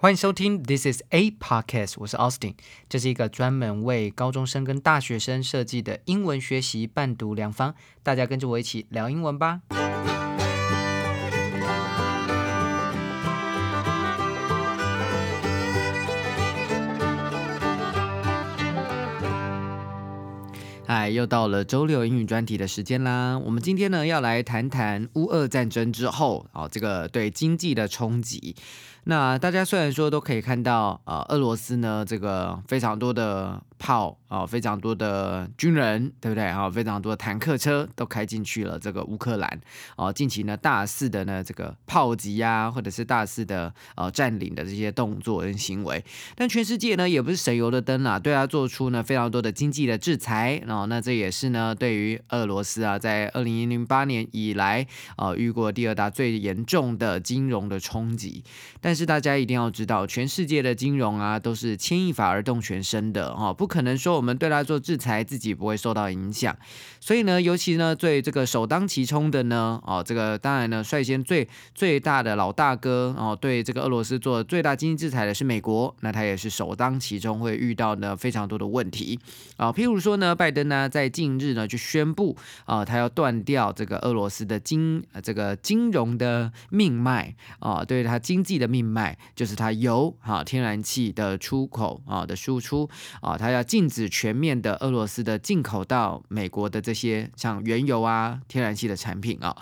欢迎收听 This is a podcast，我是 Austin，这是一个专门为高中生跟大学生设计的英文学习伴读良方，大家跟着我一起聊英文吧。哎，又到了周六英语专题的时间啦！我们今天呢要来谈谈乌俄战争之后啊，这个对经济的冲击。那大家虽然说都可以看到，呃，俄罗斯呢这个非常多的炮啊，非常多的军人，对不对啊？非常多的坦克车都开进去了这个乌克兰啊，近期呢大肆的呢这个炮击啊，或者是大肆的呃占领的这些动作跟行为。但全世界呢也不是省油的灯啊，对他做出呢非常多的经济的制裁。然后，那这也是呢对于俄罗斯啊，在二零零八年以来啊遇过第二大最严重的金融的冲击。但是大家一定要知道，全世界的金融啊都是牵一发而动全身的哈，不可能说我们对他做制裁，自己不会受到影响。所以呢，尤其呢最这个首当其冲的呢，哦，这个当然呢率先最最大的老大哥哦，对这个俄罗斯做最大经济制裁的是美国，那他也是首当其冲会遇到呢非常多的问题啊，譬如说呢，拜登呢在近日呢就宣布啊，他要断掉这个俄罗斯的金这个金融的命脉啊，对他经济的命。脉就是它油哈天然气的出口啊的输出啊，它要禁止全面的俄罗斯的进口到美国的这些像原油啊天然气的产品啊。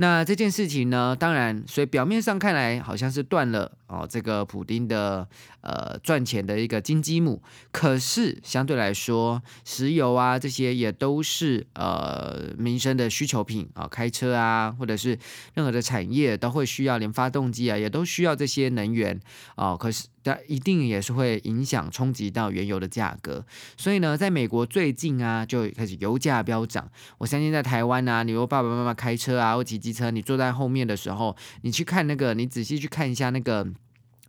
那这件事情呢，当然，所以表面上看来好像是断了哦，这个普丁的呃赚钱的一个金鸡母。可是相对来说，石油啊这些也都是呃民生的需求品啊，开车啊或者是任何的产业都会需要，连发动机啊也都需要这些能源啊。可是。它一定也是会影响冲击到原油的价格，所以呢，在美国最近啊，就开始油价飙涨。我相信在台湾啊，你如果爸爸妈妈开车啊，或骑机车，你坐在后面的时候，你去看那个，你仔细去看一下那个。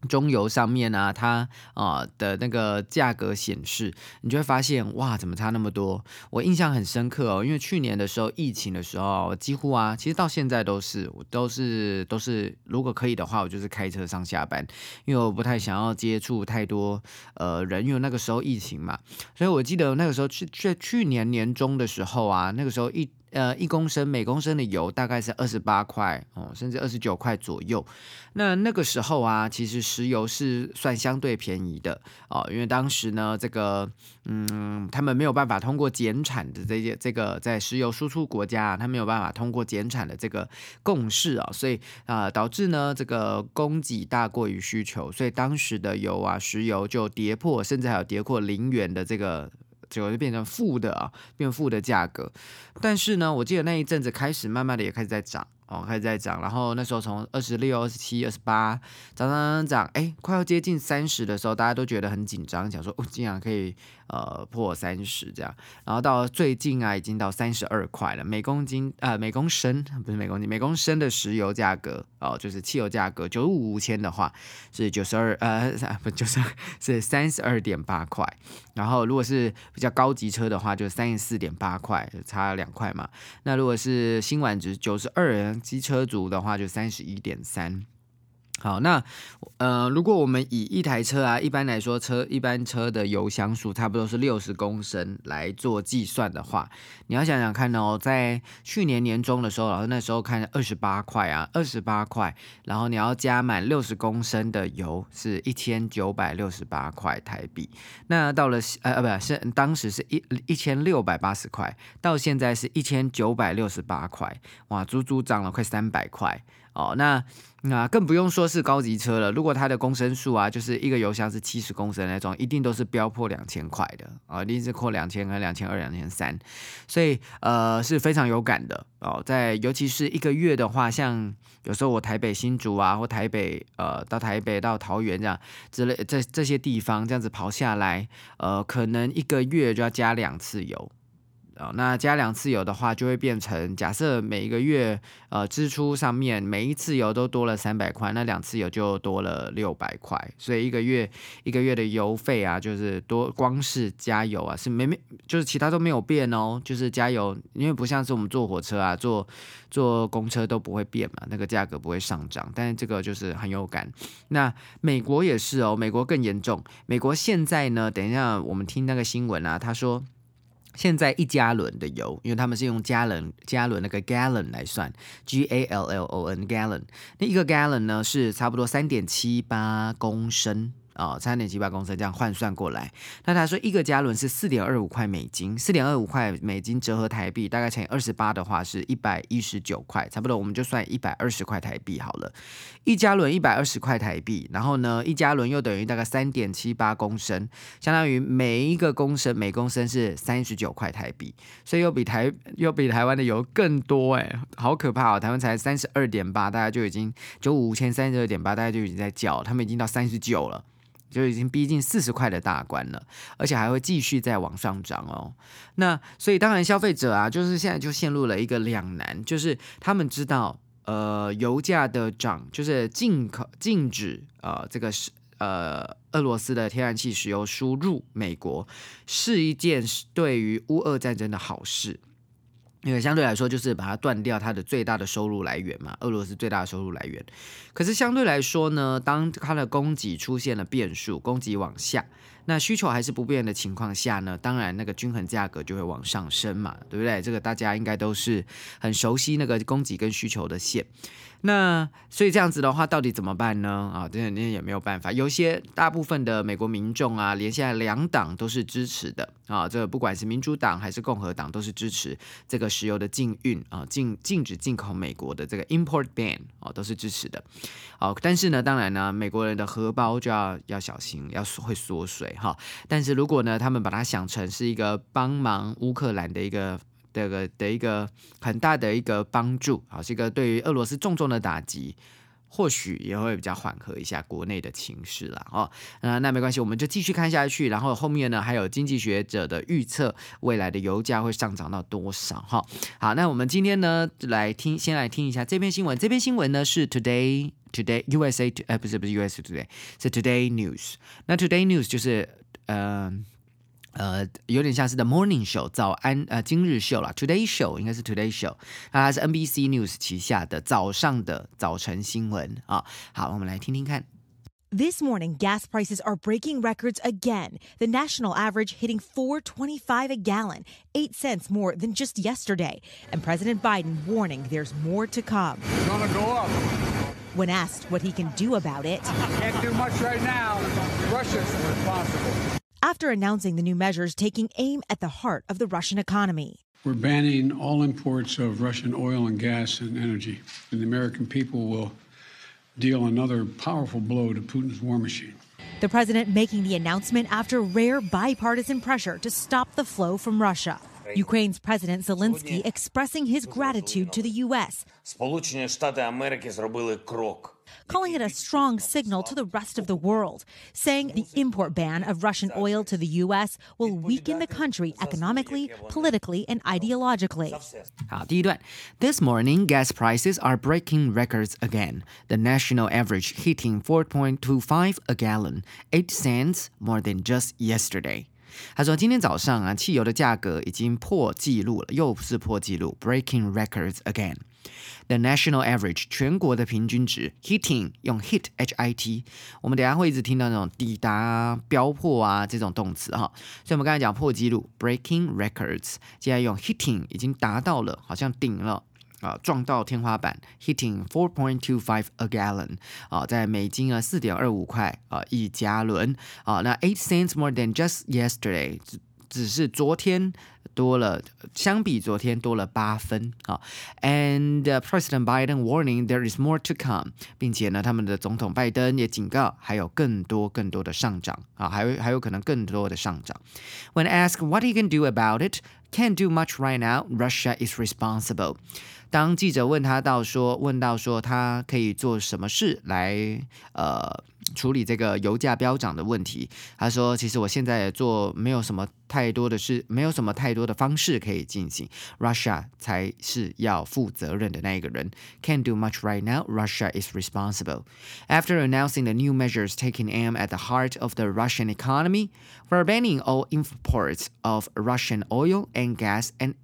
中油上面啊，它啊的那个价格显示，你就会发现哇，怎么差那么多？我印象很深刻哦，因为去年的时候疫情的时候，几乎啊，其实到现在都是，我都是都是，如果可以的话，我就是开车上下班，因为我不太想要接触太多呃人，因为那个时候疫情嘛，所以我记得那个时候去去去年年中的时候啊，那个时候一。呃，一公升每公升的油大概是二十八块哦，甚至二十九块左右。那那个时候啊，其实石油是算相对便宜的哦，因为当时呢，这个嗯，他们没有办法通过减产的这些这个在石油输出国家，他没有办法通过减产的这个共识啊，所以啊，导致呢这个供给大过于需求，所以当时的油啊，石油就跌破，甚至还有跌破零元的这个。结果就变成负的啊，变负的价格。但是呢，我记得那一阵子开始，慢慢的也开始在涨哦，开始在涨。然后那时候从二十六、二十七、二十八涨涨涨涨，哎，快要接近三十的时候，大家都觉得很紧张，想说哦，竟然可以。呃，破三十这样，然后到最近啊，已经到三十二块了，每公斤呃每公升不是每公斤，每公升的石油价格哦，就是汽油价格九五五千的话是九十二呃 不就是是三十二点八块，然后如果是比较高级车的话，就三十四点八块，差两块嘛。那如果是新晚值九十二机车族的话，就三十一点三。好，那呃，如果我们以一台车啊，一般来说车一般车的油箱数差不多是六十公升来做计算的话，你要想想看哦，在去年年中的时候，老师那时候看二十八块啊，二十八块，然后你要加满六十公升的油是一千九百六十八块台币，那到了呃呃不是当时是一一千六百八十块，到现在是一千九百六十八块，哇，足足涨了快三百块。哦，那那更不用说是高级车了。如果它的公升数啊，就是一个油箱是七十公升那种，一定都是飙破两千块的啊，一定是破两千跟两千二、两千三，所以呃是非常有感的哦。在尤其是一个月的话，像有时候我台北新竹啊，或台北呃到台北到桃园这样之类这这些地方这样子跑下来，呃，可能一个月就要加两次油。啊。那加两次油的话，就会变成假设每一个月呃支出上面每一次油都多了三百块，那两次油就多了六百块，所以一个月一个月的油费啊，就是多光是加油啊是没没就是其他都没有变哦，就是加油，因为不像是我们坐火车啊坐坐公车都不会变嘛，那个价格不会上涨，但是这个就是很有感。那美国也是哦，美国更严重，美国现在呢，等一下我们听那个新闻啊，他说。现在一加仑的油，因为他们是用加仑加仑那个 gallon 来算，G A L L O N gallon，那一个 gallon 呢是差不多三点七八公升。啊，三点七八公升这样换算过来，那他说一个加仑是四点二五块美金，四点二五块美金折合台币大概乘以二十八的话是一百一十九块，差不多我们就算一百二十块台币好了。一加仑一百二十块台币，然后呢，一加仑又等于大概三点七八公升，相当于每一个公升每公升是三十九块台币，所以又比台又比台湾的油更多哎，好可怕哦！台湾才三十二点八，大家就已经九五千三十二点八，大家就已经在叫，他们已经到三十九了。就已经逼近四十块的大关了，而且还会继续再往上涨哦。那所以当然消费者啊，就是现在就陷入了一个两难，就是他们知道，呃，油价的涨就是进口禁止呃这个是呃俄罗斯的天然气石油输入美国是一件对于乌俄战争的好事。因为相对来说，就是把它断掉它的最大的收入来源嘛，俄罗斯最大的收入来源。可是相对来说呢，当它的供给出现了变数，供给往下，那需求还是不变的情况下呢，当然那个均衡价格就会往上升嘛，对不对？这个大家应该都是很熟悉那个供给跟需求的线。那所以这样子的话，到底怎么办呢？啊，这那也没有办法。有些大部分的美国民众啊，连现在两党都是支持的啊，这不管是民主党还是共和党，都是支持这个石油的禁运啊，禁禁止进口美国的这个 import ban 啊，都是支持的。好，但是呢，当然呢，美国人的荷包就要要小心，要会缩水哈。但是如果呢，他们把它想成是一个帮忙乌克兰的一个。这个的一个很大的一个帮助，好，是一个对于俄罗斯重重的打击，或许也会比较缓和一下国内的情势了哦。那那没关系，我们就继续看下去。然后后面呢，还有经济学者的预测，未来的油价会上涨到多少？哈，好，那我们今天呢，来听，先来听一下这篇新闻。这篇新闻呢是 Today Today USA，哎，不是不是 USA Today，是 Today News。那 Today News 就是呃。呃，有点像是 The Morning Show 早安呃今日秀啦 Today Show 应该是 Today Show，那它是 NBC News 旗下的早上的早晨新闻啊。好，我们来听听看。This morning, gas prices are breaking records again. The national average hitting 4.25 a gallon, 8 cents more than just yesterday. And President Biden warning there's more to come. It's going to go up. When asked what he can do about it, can't do much right now. Russia's responsible after announcing the new measures taking aim at the heart of the Russian economy. We're banning all imports of Russian oil and gas and energy, and the American people will deal another powerful blow to Putin's war machine. The president making the announcement after rare bipartisan pressure to stop the flow from Russia. Ukraine's President Zelensky expressing his gratitude to the U.S calling it a strong signal to the rest of the world, saying the import ban of Russian oil to the U.S. will weaken the country economically, politically, and ideologically. 好，第一段，This morning gas prices are breaking records again. The national average hitting 4.25 a gallon, eight cents more than just yesterday. 他说：“今天早上啊，汽油的价格已经破纪录了，又是破纪录，breaking records again。The national average 全国的平均值，hitting 用 hit h i t，我们等下会一直听到那种抵达、飙破啊这种动词哈。所以我们刚才讲破纪录，breaking records，现在用 hitting 已经达到了，好像顶了。”啊，撞到天花板，hitting four point two five a gallon，啊，在美金啊四点二五块啊一加仑，啊，那 eight cents more than just yesterday，只只是昨天多了，相比昨天多了八分啊。And President Biden warning there is more to come，并且呢，他们的总统拜登也警告还有更多更多的上涨啊，还有还有可能更多的上涨。When asked what he can do about it, can't do much right now. Russia is responsible. 当记者问他到说，问到说他可以做什么事来呃处理这个油价飙涨的问题，他说其实我现在做没有什么 太多的是没有什么太多的方式可以进行，Russia 才是要负责任的那一个人。Can't do much right now. Russia is responsible. After announcing the new measures taking aim at the heart of the Russian economy, we're banning all imports of Russian oil and gas and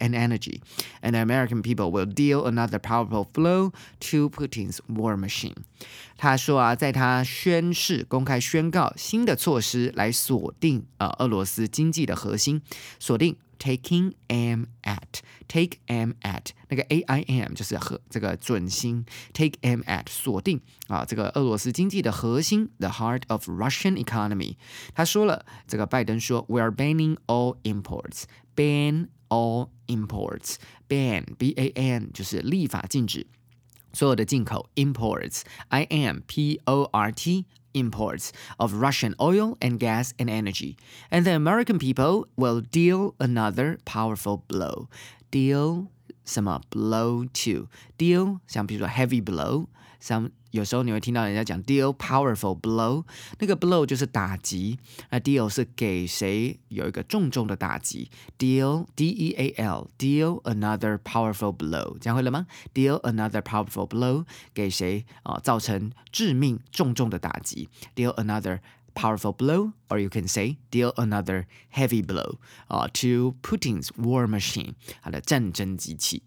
and energy, and the American people will deal another powerful blow to Putin's war machine. 他说啊，在他宣誓、公开宣告新的措施来锁定呃俄罗斯 经济的核心，锁定 taking aim at take aim at 那个 a i m 就是和这个准心 take aim at 锁定啊这个俄罗斯经济的核心 the heart of Russian economy。他说了，这个拜登说，we are banning all imports ban all imports ban b a n 就是立法禁止。所有的进口 imports i m p o r t imports of Russian oil and gas and energy, and the American people will deal another powerful blow. Deal 什么 blow to deal 像比如说 heavy blow，像 有时候你会听到人家讲 deal powerful blow，那个 blow 就是打击，那 deal 是给谁有一个重重的打击，deal d e a l deal another powerful blow，讲会了吗？deal another powerful blow 给谁啊、造成致命重重的打击，deal another powerful blow, or you can say deal another heavy blow uh, to Putin's war machine, 他的战争机器。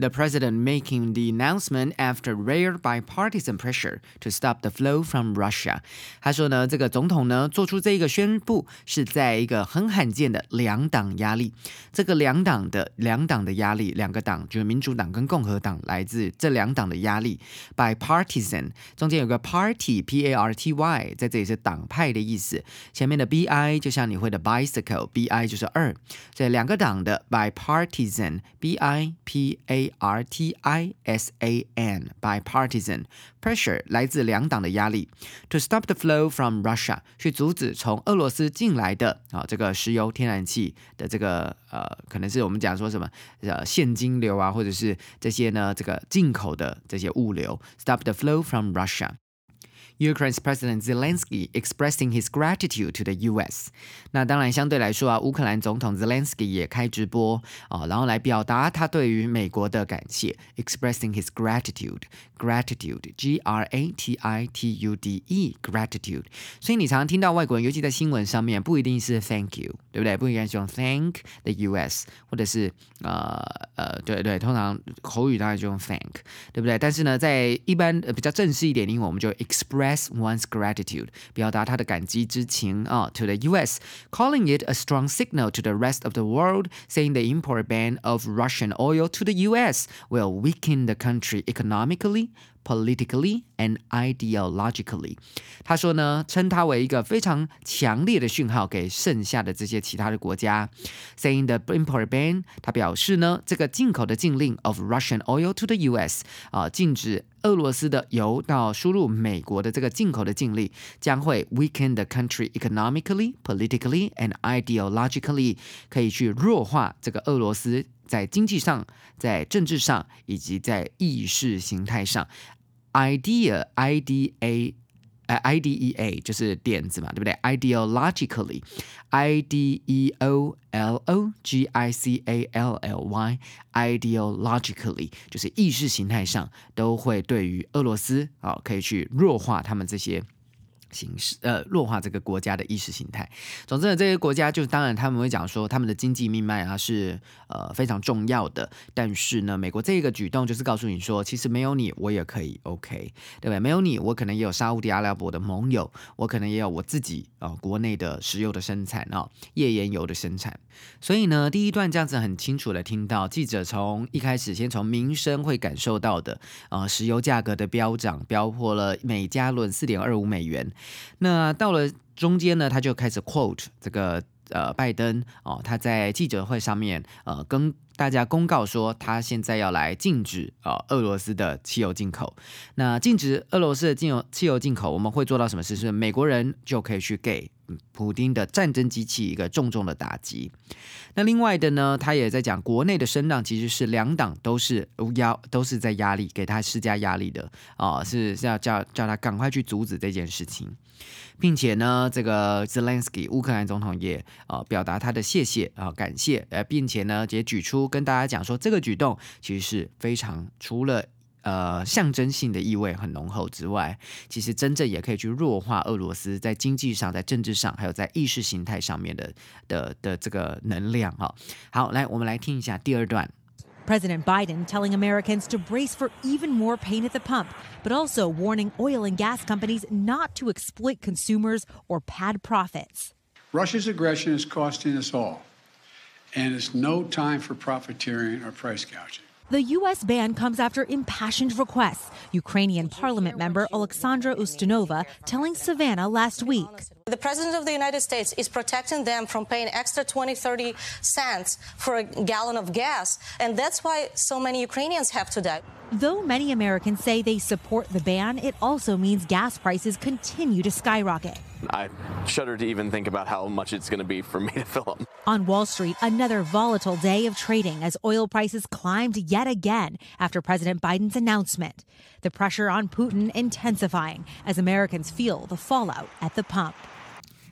The president making the announcement after rare bipartisan pressure to stop the flow from Russia。他说呢，这个总统呢做出这个宣布是在一个很罕见的两党压力。这个两党的两党的压力，两个党就是民主党跟共和党来自这两党的压力。Bipartisan 中间有个 party p a r t y，在这里是党派的意思。前面的 b i 就像你会的 bicycle b i 就是二，这两个党的 bipartisan b i p a R T I S A N R T I S A N bipartisan pressure 来自两党的压力，to stop the flow from Russia 去阻止从俄罗斯进来的啊这个石油天然气的这个呃可能是我们讲说什么呃现金流啊，或者是这些呢这个进口的这些物流，stop the flow from Russia。Ukraine's President Zelensky expressing his gratitude to the U.S. 那当然，相对来说啊，乌克兰总统 Zelensky 也开直播啊，然后来表达他对于美国的感谢，expressing his gratitude，gratitude，G R A T I T U D E，gratitude。所以你常常听到外国人，尤其在新闻上面，不一定是 Thank you，对不对？不应该是用 Thank the U.S. 或者是呃呃，对对，通常口语当然就用 Thank，对不对？但是呢，在一般比较正式一点的英文，我们就 express。one's gratitude，表达他的感激之情啊，to the U.S., calling it a strong signal to the rest of the world, saying the import ban of Russian oil to the U.S. will weaken the country economically, politically and ideologically。他说呢，称它为一个非常强烈的讯号给剩下的这些其他的国家。Saying the import ban，他表示呢，这个进口的禁令 of Russian oil to the U.S. 啊，禁止俄罗斯的油到输入美国的这个进口的禁令，将会 weaken the country economically, politically and ideologically，可以去弱化这个俄罗斯。 在经济上、在政治上以及在意识形态上，idea i d a 呃 i d e a 就是点子嘛，对不对？ideologically i d e o l o g i c a l l y ideologically 就是意识形态上都会对于俄罗斯啊，可以去弱化他们这些。形式呃弱化这个国家的意识形态。总之呢，这些国家就当然他们会讲说他们的经济命脉啊是呃非常重要的。但是呢，美国这个举动就是告诉你说，其实没有你我也可以 OK，对不对？没有你，我可能也有沙地阿拉伯的盟友，我可能也有我自己啊国内的石油的生产啊页岩油的生产。所以呢，第一段这样子很清楚的听到记者从一开始先从民生会感受到的啊石油价格的飙涨，飙破了每加仑四点二五美元。那到了中间呢，他就开始 quote 这个呃拜登哦，他在记者会上面呃跟大家公告说，他现在要来禁止呃俄罗斯的汽油进口。那禁止俄罗斯的进油汽油进口，我们会做到什么事？是美国人就可以去给普丁的战争机器一个重重的打击。那另外的呢，他也在讲国内的声浪，其实是两党都是压都是在压力给他施加压力的啊，是是要叫叫他赶快去阻止这件事情。并且呢，这个 Zelensky 乌克兰总统也呃表达他的谢谢啊感谢，呃，并且呢也举出跟大家讲说，这个举动其实是非常除了 呃象征性的意味很浓厚之外，其实真正也可以去弱化俄罗斯在经济上、在政治上，还有在意识形态上面的的的这个能量哈。好，来我们来听一下第二段。President Biden telling Americans to brace for even more pain at the pump, but also warning oil and gas companies not to exploit consumers or pad profits. Russia's aggression is costing us all, and it's no time for profiteering or price gouging. The U.S. ban comes after impassioned requests. Ukrainian parliament member Alexandra Ustinova telling Savannah last week. The President of the United States is protecting them from paying extra 20, 30 cents for a gallon of gas. And that's why so many Ukrainians have to die. Though many Americans say they support the ban, it also means gas prices continue to skyrocket. I shudder to even think about how much it's going to be for me to fill up. On Wall Street, another volatile day of trading as oil prices climbed yet again after President Biden's announcement. The pressure on Putin intensifying as Americans feel the fallout at the pump.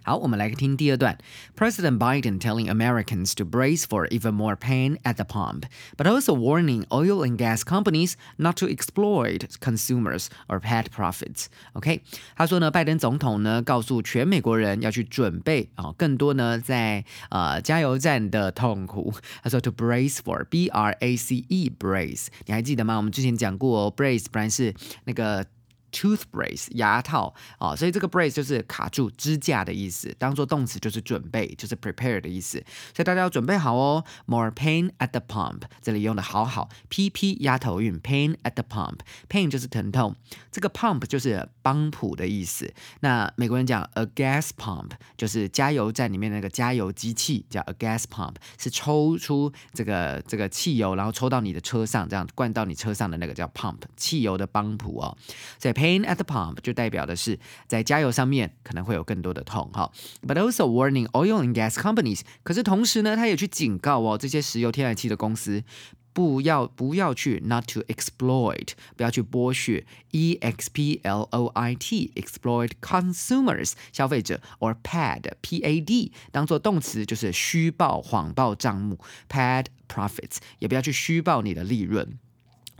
好，我们来听第二段。President Biden telling Americans to brace for even more pain at the pump, but also warning oil and gas companies not to exploit consumers or pad profits. OK，他说呢，拜登总统呢告诉全美国人要去准备啊、哦，更多呢在呃加油站的痛苦。他说 to brace for B R A C E brace，你还记得吗？我们之前讲过、哦、，brace 本来是那个。 Tooth brace 牙套啊，所以这个 brace 就是卡住支架的意思，当做动词就是准备，就是 prepare 的意思。所以大家要准备好哦。More pain at the pump，这里用的好好，pp 压头韵，pain at the pump，pain 就是疼痛，这个 pump 就是帮浦的意思。那美国人讲 a gas pump 就是加油站里面那个加油机器，叫 a gas pump，是抽出这个这个汽油，然后抽到你的车上，这样灌到你车上的那个叫 pump，汽油的帮浦哦。所以 pain at the pump 就代表的是在加油上面可能会有更多的痛哈。But also warning oil and gas companies，可是同时呢，他也去警告哦这些石油天然气的公司。不要不要去 not to exploit，不要去剥削 e x p l o i t exploit consumers 消费者，or pad p a d 当做动词就是虚报谎报账目 pad profits，也不要去虚报你的利润。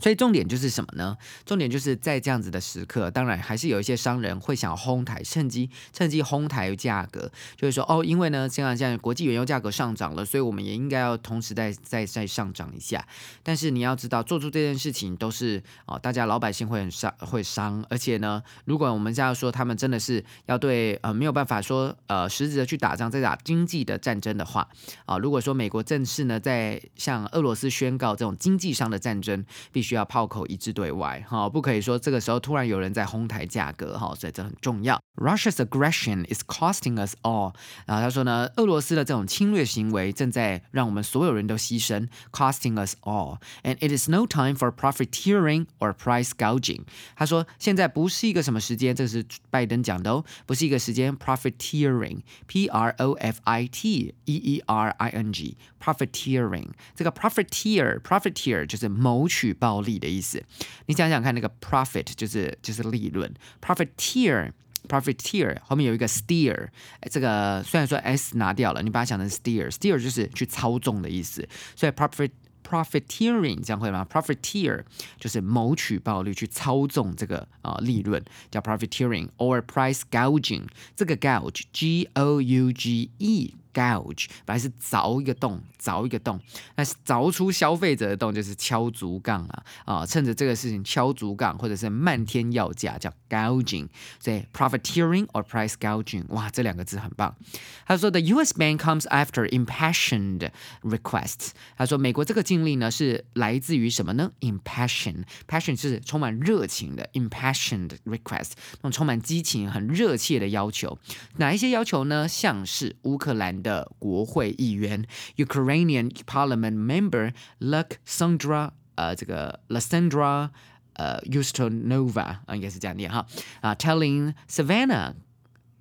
所以重点就是什么呢？重点就是在这样子的时刻，当然还是有一些商人会想哄抬，趁机趁机哄抬价格，就是说哦，因为呢，现在现在国际原油价格上涨了，所以我们也应该要同时再再再上涨一下。但是你要知道，做出这件事情都是哦，大家老百姓会很伤，会伤。而且呢，如果我们现在说他们真的是要对呃没有办法说呃实质的去打仗，在打经济的战争的话啊，如果说美国正式呢在向俄罗斯宣告这种经济上的战争，必须。需要炮口一致对外，哈，不可以说这个时候突然有人在哄抬价格，哈，所以这很重要。Russia's aggression is costing us all。然后他说呢，俄罗斯的这种侵略行为正在让我们所有人都牺牲，costing us all。And it is no time for profiteering or price gouging。他说现在不是一个什么时间，这是拜登讲的哦，不是一个时间，profiteering，p r o f i t e e r i n g，profiteering。这个 profiteer，profiteer 就是谋取暴。利的意思，你想想看，那个 profit 就是就是利润，profiteer profiteer 后面有一个 steer，这个虽然说 s 拿掉了，你把它想成 steer，steer 就是去操纵的意思，所以 profit profiteering 这样会吗？profiteer 就是谋取暴利，去操纵这个啊利润，叫 profiteering，or price gouging，这个 gouge g o u g e。 Gouge 本来是凿一个洞，凿一个洞，那凿出消费者的洞就是敲竹杠啊啊！趁着这个事情敲竹杠，或者是漫天要价，叫 gouging。所以 profiteering or price gouging，哇，这两个字很棒。他说，The U.S. ban comes after impassioned requests。他说，美国这个禁令呢是来自于什么呢？Impassioned，passion 是充满热情的，impassioned request，那种充满激情、很热切的要求。哪一些要求呢？像是乌克兰。兰的国会议员 Ukrainian Parliament member Luksandra 呃这个 Lysandra 呃 Ustonova 啊应该是这样念哈啊 telling Savannah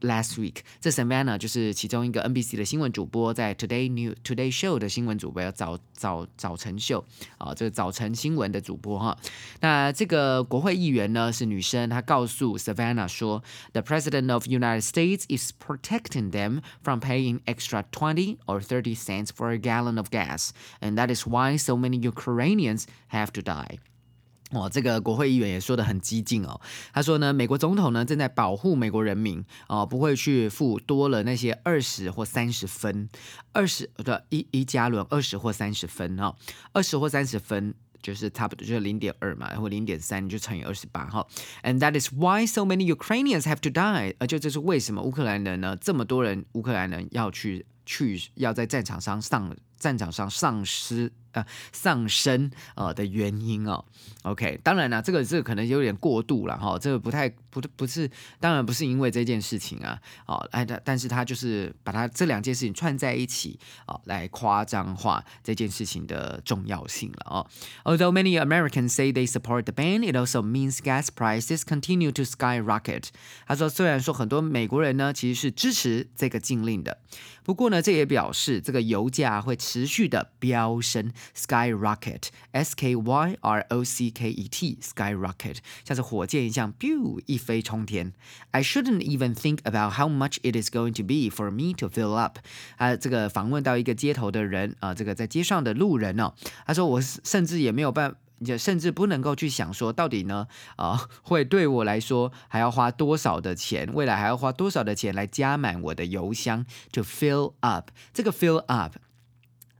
Last week，这 Savannah 就是其中一个 NBC 的新闻主播，在 Today New Today Show 的新闻主播，早早早晨秀啊，这个早晨新闻的主播哈。那这个国会议员呢是女生，她告诉 Savannah 说，The President of United States is protecting them from paying extra twenty or thirty cents for a gallon of gas, and that is why so many Ukrainians have to die. 哦，这个国会议员也说的很激进哦。他说呢，美国总统呢正在保护美国人民哦，不会去付多了那些二十或三十分，二十的一一加仑二十或三十分哈，二十或三十分就是差不多就是零点二嘛，然后零点三就乘以二十八哈。And that is why so many Ukrainians have to die。而就这是为什么乌克兰人呢这么多人乌克兰人要去去要在战场上上战场上丧失。呃，丧生呃的原因哦，OK，当然了，这个这个可能有点过度了哈，这个不太不不是，当然不是因为这件事情啊，哦，哎，但但是他就是把他这两件事情串在一起哦，来夸张化这件事情的重要性了哦。Although many Americans say they support the ban, it also means gas prices continue to skyrocket。他说，虽然说很多美国人呢其实是支持这个禁令的，不过呢，这也表示这个油价会续的飙升。skyrocket, S K Y R O C K E T, skyrocket，像是火箭一样，biu 一飞冲天。I shouldn't even think about how much it is going to be for me to fill up。啊，这个访问到一个街头的人啊，这个在街上的路人哦，他说我甚至也没有办。也甚至不能够去想说，到底呢啊，会对我来说还要花多少的钱，未来还要花多少的钱来加满我的油箱，to fill up。这个 fill up。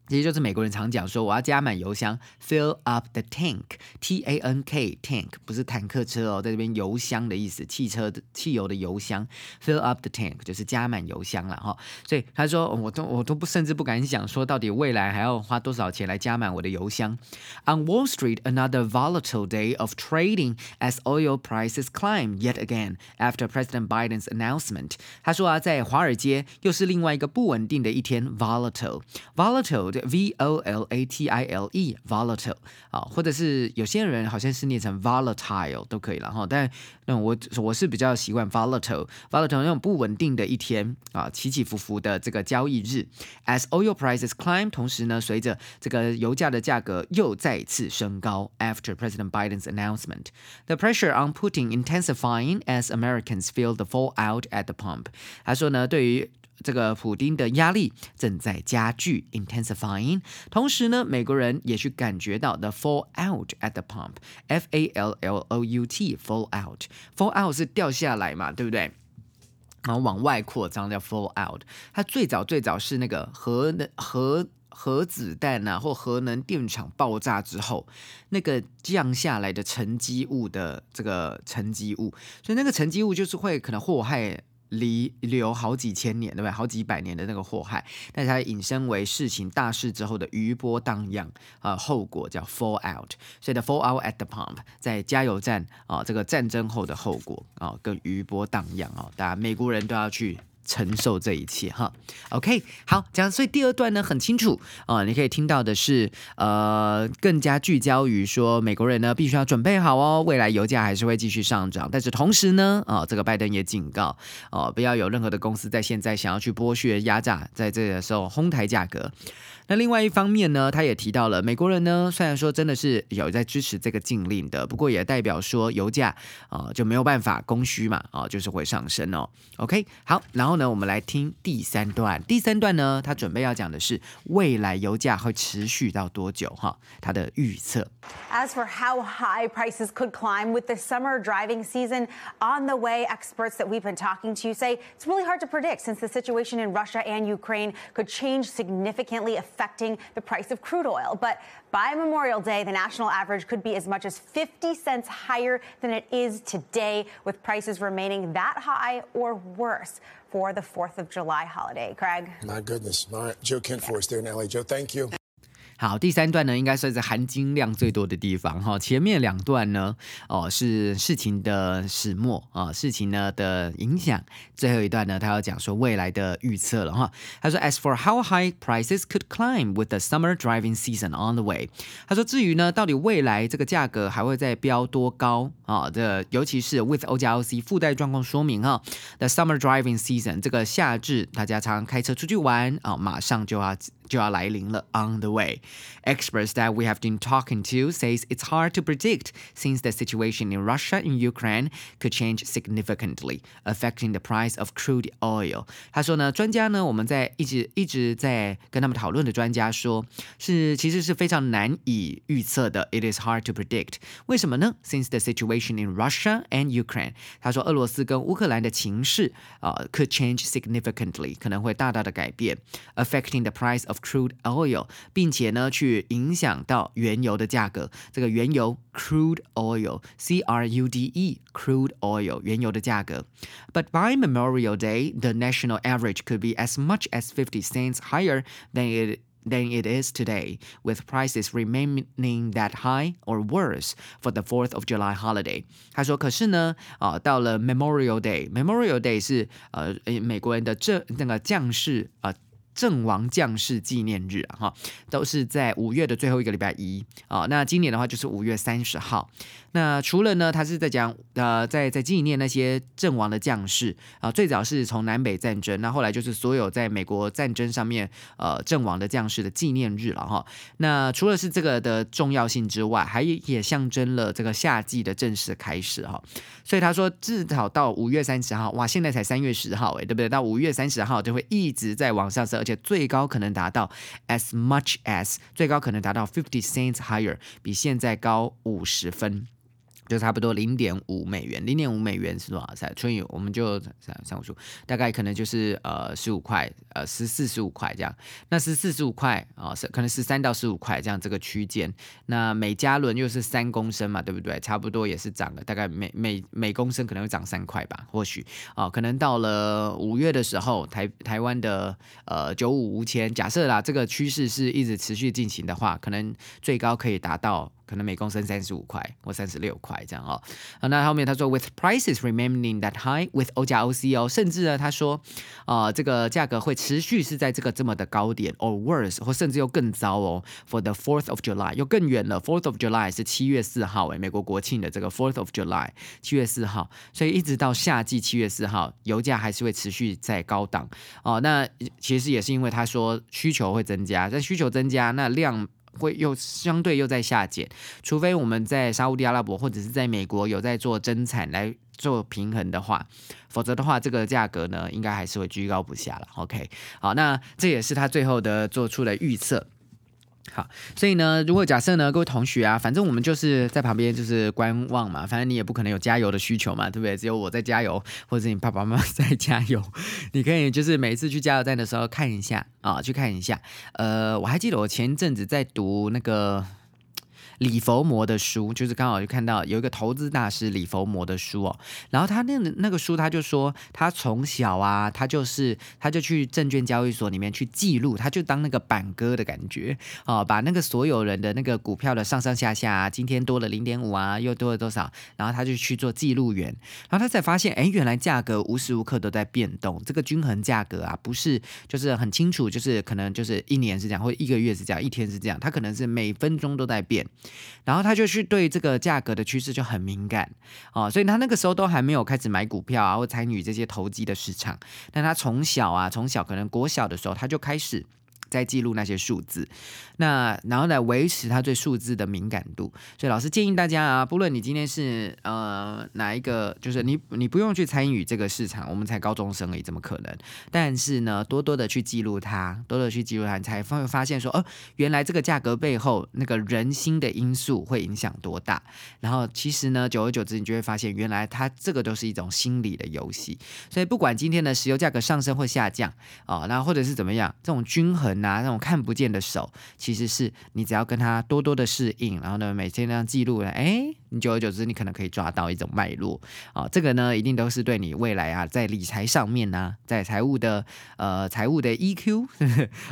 其实就是美国人常讲说，我要加满油箱，fill up the tank，T A N K，tank 不是坦克车哦，在这边油箱的意思，汽车的汽油的油箱，fill up the tank 就是加满油箱了哈。所以他说，我都我都不甚至不敢想说，到底未来还要花多少钱来加满我的油箱。On Wall Street, another volatile day of trading as oil prices climb yet again after President Biden's announcement。他说啊，在华尔街又是另外一个不稳定的一天，volatile，volatile。 V O L A T I L E volatile 啊，或者是有些人好像是念成 volatile 都可以了哈。但那我我是比较习惯 volatile volatile 那种不稳定的一天啊，起起伏伏的这个交易日。As oil prices climb，同时呢，随着这个油价的价格又再次升高。After President Biden's announcement，the pressure on Putin intensifying as Americans feel the fallout at the pump。他说呢，对于 这个普丁的压力正在加剧，intensifying。同时呢，美国人也去感觉到 the fall out at the pump，F A L L O U T，fall out，fall out 是掉下来嘛，对不对？然后往外扩张叫 fall out。它最早最早是那个核能核核子弹啊，或核能电厂爆炸之后，那个降下来的沉积物的这个沉积物，所以那个沉积物就是会可能祸害。离留好几千年，对不对？好几百年的那个祸害，但是它引申为事情大事之后的余波荡漾啊，后果叫 fall out。所以的 fall out at the pump，在加油站啊，这个战争后的后果啊，跟余波荡漾啊，大家美国人都要去。承受这一切哈，OK，好讲，所以第二段呢很清楚啊，你可以听到的是呃更加聚焦于说美国人呢必须要准备好哦，未来油价还是会继续上涨，但是同时呢啊这个拜登也警告哦不要有任何的公司在现在想要去剥削压榨，在这个时候哄抬价格。那另外一方面呢，他也提到了美国人呢，虽然说真的是有在支持这个禁令的，不过也代表说油价啊就没有办法供需嘛啊，就是会上升哦。OK，好，然后呢，我们来听第三段。第三段呢，他准备要讲的是未来油价会持续到多久哈？他的预测。As for how high prices could climb with the summer driving season on the way, experts that we've been talking to say it's really hard to predict since the situation in Russia and Ukraine could change significantly affecting the price of crude oil. But by Memorial Day, the national average could be as much as 50 cents higher than it is today, with prices remaining that high or worse for the 4th of July holiday. Craig? My goodness. All right. Joe Kent for us there in LA. Joe, thank you. 好，第三段呢，应该算是含金量最多的地方哈。前面两段呢，哦是事情的始末啊，事情呢的影响。最后一段呢，他要讲说未来的预测了哈。他说，As for how high prices could climb with the summer driving season on the way，他说至于呢，到底未来这个价格还会再飙多高啊？这尤其是 with O 加 O C 附带状况说明哈，the summer driving season 这个夏至，大家常常开车出去玩啊，马上就要。就要来临了，on the way. Experts that we have been talking to says it's hard to predict since the situation in Russia and Ukraine could change significantly, affecting the price of crude oil. 他说呢，专家呢，我们在一直一直在跟他们讨论的专家说，是其实是非常难以预测的。It is hard to predict. 为什么呢？Since the situation in Russia and Ukraine，他说俄罗斯跟乌克兰的情势啊、uh, could change significantly，可能会大大的改变，affecting the price of crude oil，并且呢，去影响到原油的价格。这个原油 crude oil，C R U D E crude oil 原油的价格。But by Memorial Day, the national average could be as much as 50 cents higher than it than it is today, with prices remaining that high or worse for the Fourth of July holiday。他说，可是呢，啊，到了 Memorial Day，Memorial Day 是呃美国人的这那个将士啊。 阵亡将士纪念日啊，哈，都是在五月的最后一个礼拜一啊。那今年的话就是五月三十号。那除了呢，他是在讲呃，在在纪念那些阵亡的将士啊。最早是从南北战争，那后来就是所有在美国战争上面呃阵亡的将士的纪念日了哈。那除了是这个的重要性之外，还也象征了这个夏季的正式开始哈。所以他说，至少到五月三十号，哇，现在才三月十号哎，对不对？到五月三十号就会一直在往上升。而且最高可能达到 as much as 最高可能达到 fifty cents higher，比现在高五十分。就差不多零点五美元，零点五美元是多少？才乘以我们就算算数，大概可能就是呃十五块，呃十四十五块这样。那十四十五块啊，是可能十三到十五块这样这个区间。那每加仑又是三公升嘛，对不对？差不多也是涨了，大概每每每公升可能会涨三块吧，或许啊，可能到了五月的时候，台台湾的呃九五无铅，假设啦，这个趋势是一直持续进行的话，可能最高可以达到。可能每公升三十五块或三十六块这样哦。啊，那后面他说，with prices remaining that high，with O 加 O C 哦，甚至呢，他说，啊，这个价格会持续是在这个这么的高点，or worse，或甚至又更糟哦。For the Fourth of July，又更远了。Fourth of July 是七月四号，诶，美国国庆的这个 Fourth of July，七月四号，所以一直到夏季七月四号，油价还是会持续在高档哦。那其实也是因为他说需求会增加，但需求增加，那量。会又相对又在下减，除非我们在沙地阿拉伯或者是在美国有在做增产来做平衡的话，否则的话，这个价格呢应该还是会居高不下了。OK，好，那这也是他最后的做出的预测。好，所以呢，如果假设呢，各位同学啊，反正我们就是在旁边就是观望嘛，反正你也不可能有加油的需求嘛，对不对？只有我在加油，或者是你爸爸妈妈在加油，你可以就是每次去加油站的时候看一下啊，去看一下。呃，我还记得我前一阵子在读那个。李佛摩的书，就是刚好就看到有一个投资大师李佛摩的书哦，然后他那那个书他就说，他从小啊，他就是他就去证券交易所里面去记录，他就当那个板哥的感觉。哦，把那个所有人的那个股票的上上下下，今天多了零点五啊，又多了多少，然后他就去做记录员，然后他才发现，哎，原来价格无时无刻都在变动，这个均衡价格啊，不是就是很清楚，就是可能就是一年是这样，或一个月是这样，一天是这样，它可能是每分钟都在变。然后他就去对这个价格的趋势就很敏感哦，所以他那个时候都还没有开始买股票啊，或参与这些投机的市场。但他从小啊，从小可能国小的时候他就开始。在记录那些数字，那然后来维持他对数字的敏感度。所以老师建议大家啊，不论你今天是呃哪一个，就是你你不用去参与这个市场，我们才高中生而已，怎么可能？但是呢，多多的去记录它，多多的去记录它，你才会发现说，哦，原来这个价格背后那个人心的因素会影响多大。然后其实呢，久而久之，你就会发现，原来它这个都是一种心理的游戏。所以不管今天的石油价格上升或下降啊，那或者是怎么样，这种均衡。人呐、那种看不见的手，其实是你只要跟他多多的适应，然后呢，每天这样记录呢，哎，你久而久之，你可能可以抓到一种脉络啊、这个呢，一定都是对你未来啊，在理财上面呢、在财务的呃财务的 EQ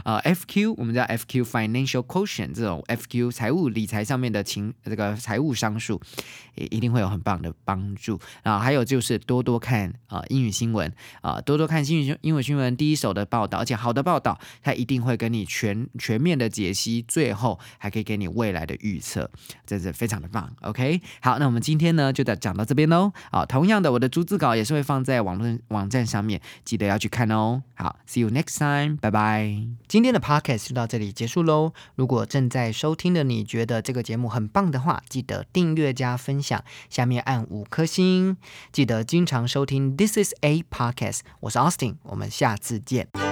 呃 FQ，我们叫 FQ Financial Quotient 这种 FQ 财务理财上面的情这个财务商数，也一定会有很棒的帮助。啊还有就是多多看啊、英语新闻啊、多多看英语英文新闻第一手的报道，而且好的报道它一定会跟你全全面的解析，最后还可以给你未来的预测，真是非常的棒。OK，好，那我们今天呢就讲讲到这边喽。啊，同样的，我的逐字稿也是会放在网络网站上面，记得要去看哦。好，See you next time，拜拜。今天的 Podcast 就到这里结束喽。如果正在收听的你觉得这个节目很棒的话，记得订阅加分享，下面按五颗星。记得经常收听 This is a Podcast，我是 Austin，我们下次见。